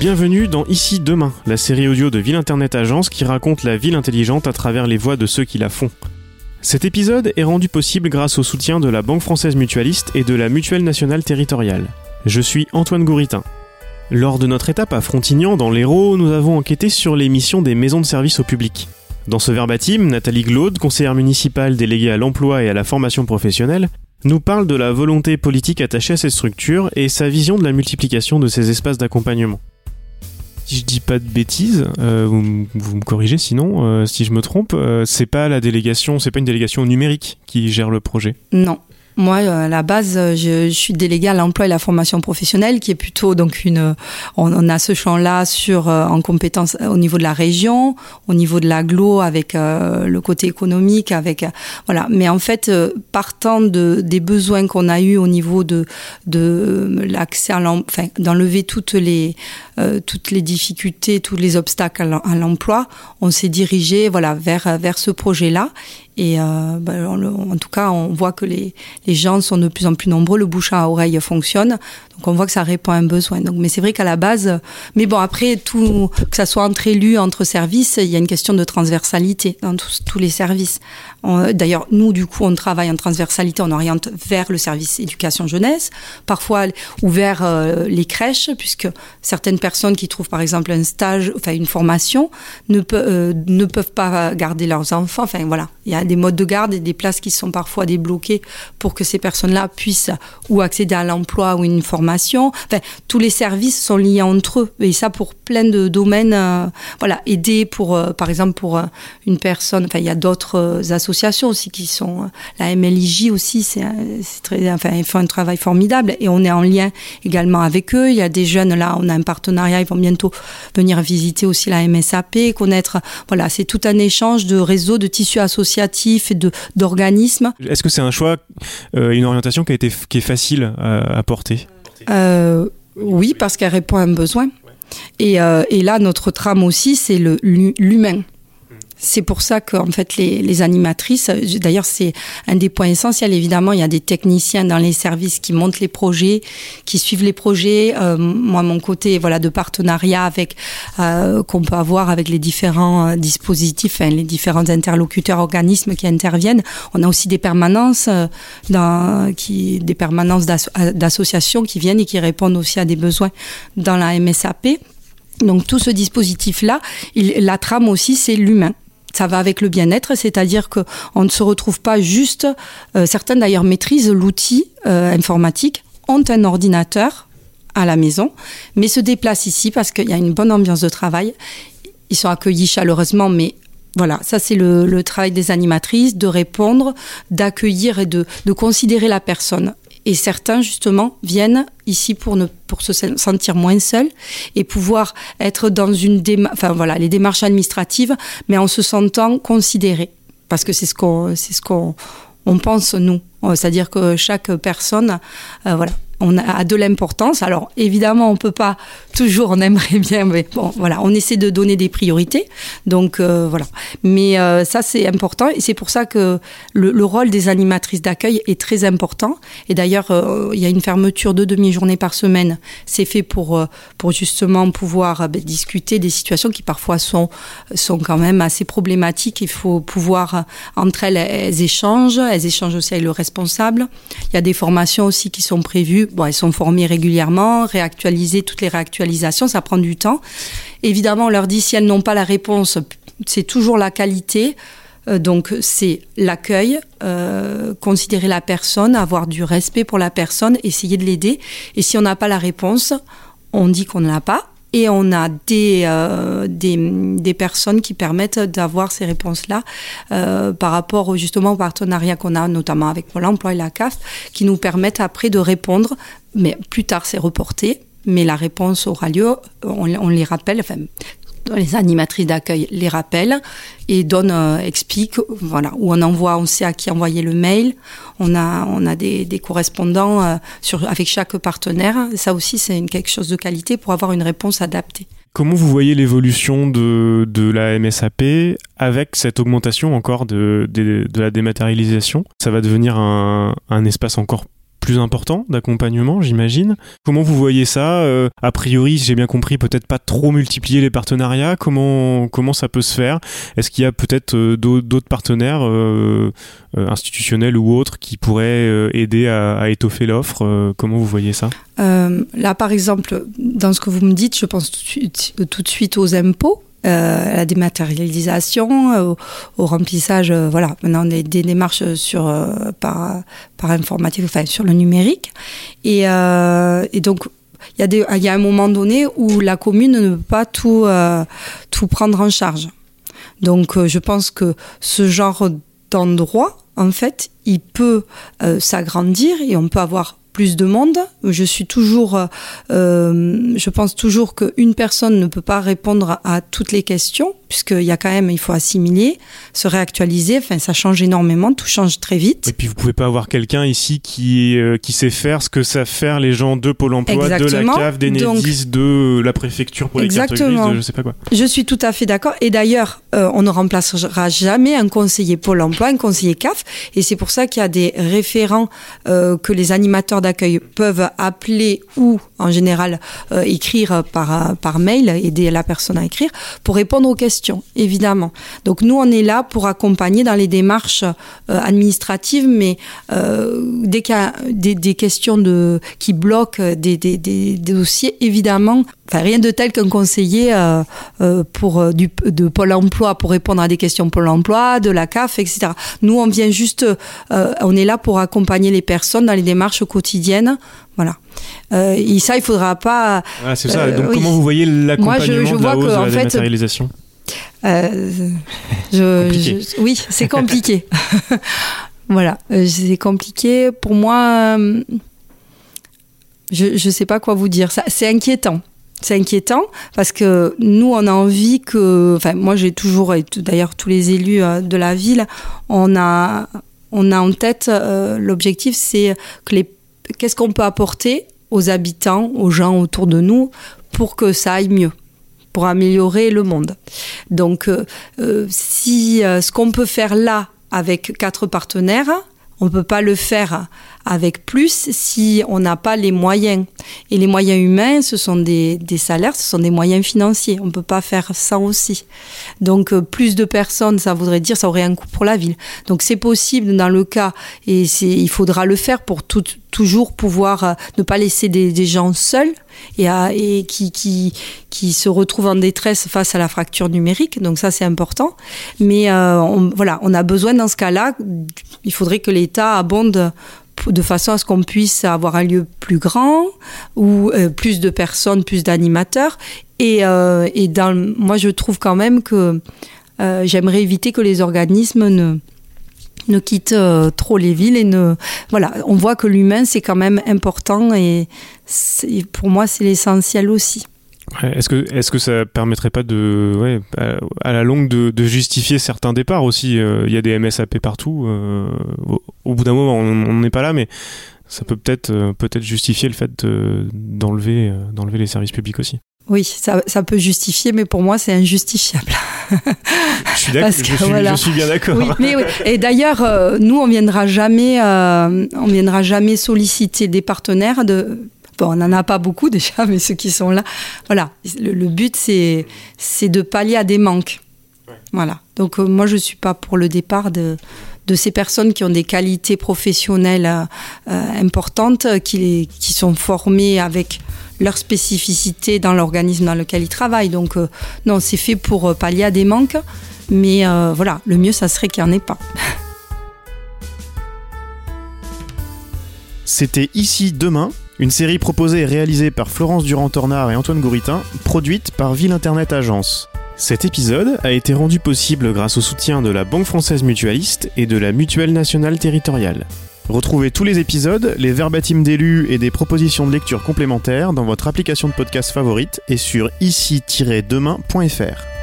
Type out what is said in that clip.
Bienvenue dans Ici Demain, la série audio de Ville Internet Agence qui raconte la ville intelligente à travers les voix de ceux qui la font. Cet épisode est rendu possible grâce au soutien de la Banque Française Mutualiste et de la Mutuelle Nationale Territoriale. Je suis Antoine Gouritin. Lors de notre étape à Frontignan, dans l'Hérault, nous avons enquêté sur les missions des maisons de service au public. Dans ce verbatim, Nathalie Glaude, conseillère municipale déléguée à l'emploi et à la formation professionnelle, nous parle de la volonté politique attachée à cette structure et sa vision de la multiplication de ces espaces d'accompagnement. Si je dis pas de bêtises, euh, vous, me corrigez sinon, euh, si je me trompe, euh, c'est pas la délégation, c'est pas une délégation numérique qui gère le projet? Non. Moi, euh, à la base, euh, je, je suis déléguée à l'emploi et la formation professionnelle, qui est plutôt donc une. On, on a ce champ-là sur euh, en compétences euh, au niveau de la région, au niveau de l'aglo, avec euh, le côté économique, avec euh, voilà. Mais en fait, euh, partant de des besoins qu'on a eu au niveau de de l'accès à l'emploi, enfin d'enlever toutes les euh, toutes les difficultés, tous les obstacles à l'emploi, on s'est dirigé voilà vers vers ce projet-là. Et euh, ben, en tout cas, on voit que les, gens sont de plus en plus nombreux, le bouche à oreille fonctionne, donc on voit que ça répond à un besoin. Donc, mais c'est vrai qu'à la base, mais bon après tout, que ça soit entre élus, entre services, il y a une question de transversalité dans tous, les services. D'ailleurs, nous du coup, on travaille en transversalité, on oriente vers le service éducation jeunesse, parfois ou vers euh, les crèches, puisque certaines personnes qui trouvent par exemple un stage, enfin une formation, ne, euh, ne peuvent pas garder leurs enfants. Enfin voilà, il y a des modes de garde et des places qui sont parfois débloquées pour que ces personnes-là puissent ou accéder à l'emploi ou une formation. Enfin, tous les services sont liés entre eux et ça pour plein de domaines. euh, voilà, aider pour, euh, par exemple, pour euh, une personne. Enfin, il y a d'autres euh, associations aussi qui sont la MLIJ aussi. C'est très, enfin, ils font un travail formidable et on est en lien également avec eux. Il y a des jeunes là, on a un partenariat. Ils vont bientôt venir visiter aussi la MSAP, connaître. Voilà, c'est tout un échange de réseaux, de tissus associatifs et d'organismes. Est-ce que c'est un choix, euh, une orientation qui, a été, qui est facile à, à porter? Euh, oui, parce qu'elle répond à un besoin. Et, euh, et là, notre trame aussi, c'est l'humain. C'est pour ça qu'en fait, les, les animatrices, euh, d'ailleurs, c'est un des points essentiels. Évidemment, il y a des techniciens dans les services qui montent les projets, qui suivent les projets. Euh, moi, mon côté, voilà, de partenariat avec euh, qu'on peut avoir avec les différents euh, dispositifs, hein, les différents interlocuteurs, organismes qui interviennent. On a aussi des permanences, euh, dans, qui, des permanences d'asso- d'associations qui viennent et qui répondent aussi à des besoins dans la MSAP. Donc tout ce dispositif-là, la trame aussi, c'est l'humain. Ça va avec le bien-être, c'est-à-dire que on ne se retrouve pas juste. euh, certaines d'ailleurs maîtrisent l'outil euh, informatique, ont un ordinateur à la maison, mais se déplacent ici parce qu'il y a une bonne ambiance de travail. Ils sont accueillis chaleureusement, mais voilà, ça c'est le, travail des animatrices, de répondre, d'accueillir et de considérer la personne. Et certains, justement, viennent ici pour, ne, pour se sen- sentir moins seuls et pouvoir être dans une déma- enfin, voilà, les démarches administratives, mais en se sentant considérés. Parce que c'est ce qu'on ce qu'on on pense, nous. Euh, C'est-à-dire que chaque personne, euh, voilà, on a de l'importance. Alors, évidemment, on peut pas toujours, on aimerait bien, mais bon, voilà, on essaie de donner des priorités. Donc, euh, voilà. Mais euh, ça, c'est important et c'est pour ça que le, le rôle des animatrices d'accueil est très important. Et d'ailleurs, euh, il y a une fermeture de demi-journée par semaine. C'est fait pour, euh, pour justement pouvoir euh, ben, discuter des situations qui parfois sont, sont quand même assez problématiques. Il faut pouvoir, entre elles, elles échangent. Elles échangent aussi avec le responsable. Il y a des formations aussi qui sont prévues. Bon, elles sont formées régulièrement, réactualiser toutes les réactualisations, ça prend du temps. Évidemment, on leur dit si elles n'ont pas la réponse, c'est toujours la qualité. Euh, donc c'est l'accueil, euh, considérer la personne, avoir du respect pour la personne, essayer de l'aider. Et si on n'a pas la réponse, on dit qu'on ne l'a pas. Et on a des, euh, des, des personnes qui permettent d'avoir ces réponses-là euh, par rapport justement au partenariat qu'on a, notamment avec Pôle emploi et la CAF, qui nous permettent après de répondre. Mais plus tard, c'est reporté. Mais la réponse aura lieu, on, on les rappelle, les animatrices d'accueil les rappellent et donnent, euh, expliquent, voilà, où on envoie, on sait à qui envoyer le mail. On a, on a des, correspondants euh, sur, avec chaque partenaire. Ça aussi, c'est quelque chose de qualité pour avoir une réponse adaptée. Comment vous voyez l'évolution de, de la MSAP avec cette augmentation encore de, de, de la dématérialisation? Ça va devenir un, un espace encore plus important d'accompagnement, j'imagine. Comment vous voyez ça A priori, j'ai bien compris, peut-être pas trop multiplier les partenariats. Comment comment ça peut se faire? Est-ce qu'il y a peut-être d'autres partenaires institutionnels ou autres qui pourraient aider à, étoffer l'offre Comment vous voyez ça? Là, par exemple, dans ce que vous me dites, je pense tout de suite aux impôts euh, la dématérialisation, euh, au, remplissage, euh, voilà, maintenant des, démarches sur, par, par informatique, enfin sur le numérique. Et, donc, il y, y a un moment donné où la commune ne peut pas tout, tout prendre en charge. Donc, je pense que ce genre d'endroit, en fait, il peut s'agrandir et on peut avoir plus de. Je suis toujours, euh, je pense toujours qu'une personne ne peut pas répondre à toutes les questions puisqu'il y a quand même, il faut assimiler, se réactualiser. Enfin, ça change énormément, tout change très vite. Et puis, vous pouvez pas avoir quelqu'un ici qui, euh, qui sait faire ce que savent faire les gens de Pôle emploi, de la CAF, d'Enedis, de la préfecture pour les cartes grises, de je sais pas quoi. Je suis tout à fait d'accord. Et d'ailleurs, euh, on ne remplacera jamais un conseiller Pôle emploi, un conseiller CAF. Et c'est pour ça qu'il y a des référents euh, que les animateurs d'accueil peuvent appeler ou, en général, écrire par, par mail, aider la personne à écrire, pour répondre aux questions évidemment. Donc nous, on est là pour accompagner dans les démarches euh, administratives, mais euh, dès qu'il y a des, questions de, qui bloquent des, des, dossiers, évidemment, enfin, rien de tel qu'un conseiller euh, pour du, de Pôle Emploi pour répondre à des questions Pôle Emploi, de la CAF, etc. Nous, on vient juste, on est là pour accompagner les personnes dans les démarches quotidiennes. Voilà. et ça, il faudra pas. c'est ça. Donc, comment vous voyez l'accompagnement de la hausse de la dématérialisation? Euh, je, oui, c'est compliqué. voilà, euh, c'est compliqué. Pour moi, euh, je ne sais pas quoi vous dire. C'est inquiétant. C'est inquiétant parce que nous, on a envie que. Enfin, moi, j'ai toujours, et d'ailleurs, tous les élus de la ville, on a, on a en tête l'objectif, c'est que les. Qu'est-ce qu'on peut apporter aux habitants, aux gens autour de nous pour que ça aille mieux améliorer le monde. Donc, euh, euh, si euh, ce qu'on peut faire là avec quatre partenaires, on ne peut pas le faire avec plus si on n'a pas les moyens. Et les moyens humains, ce sont des, salaires, ce sont des moyens financiers. On ne peut pas faire ça aussi. Donc euh, plus de personnes, ça voudrait dire, ça aurait un coût pour la ville. Donc c'est possible dans le cas, et il faudra le faire pour toujours pouvoir euh, ne pas laisser des, gens seuls et, qui, se retrouvent en détresse face à la fracture numérique. Donc ça, c'est important. Mais euh, voilà, on a besoin dans ce cas-là, il faudrait que l'État abonde de façon à ce qu'on puisse avoir un lieu plus grand ou euh, plus de personnes, plus d'animateurs. Et, euh, et dans, moi, je trouve quand même que euh, j'aimerais éviter que les organismes ne, ne quittent trop les villes et ne voilà on voit que l'humain c'est quand même important et pour moi c'est l'essentiel aussi est-ce que, est-ce que ça permettrait pas de, ouais, à, la longue de, de, justifier certains départs aussi euh, Il y a des MSAP partout. Euh, au, bout d'un moment, on n'est pas là, mais ça peut peut-être euh, peut-être justifier le fait d'enlever d'enlever les services publics aussi. Oui, ça, ça, peut justifier, mais pour moi, c'est injustifiable. je suis, je, suis je suis bien d'accord. Oui, mais oui. Et d'ailleurs, nous, on viendra jamais, on viendra jamais solliciter des partenaires de on n'en a pas beaucoup déjà, mais ceux qui sont là, voilà. Le, but, c'est, c'est de pallier à des manques. Voilà. Donc, euh, moi, je ne suis pas pour le départ de, de ces personnes qui ont des qualités professionnelles euh, euh, importantes, qui, qui sont formées avec leur spécificité dans l'organisme dans lequel ils travaillent. Donc, non, c'est fait pour pallier à des manques. Mais voilà, le mieux, ça serait qu'il n'y en ait pas. C'était ici demain une série proposée et réalisée par Florence Durand-Tornard et Antoine Gouritin, produite par Ville Internet Agence. Cet épisode a été rendu possible grâce au soutien de la Banque Française Mutualiste et de la Mutuelle Nationale Territoriale. Retrouvez tous les épisodes, les verbatims d'élus et des propositions de lecture complémentaires dans votre application de podcast favorite et sur ici-demain.fr.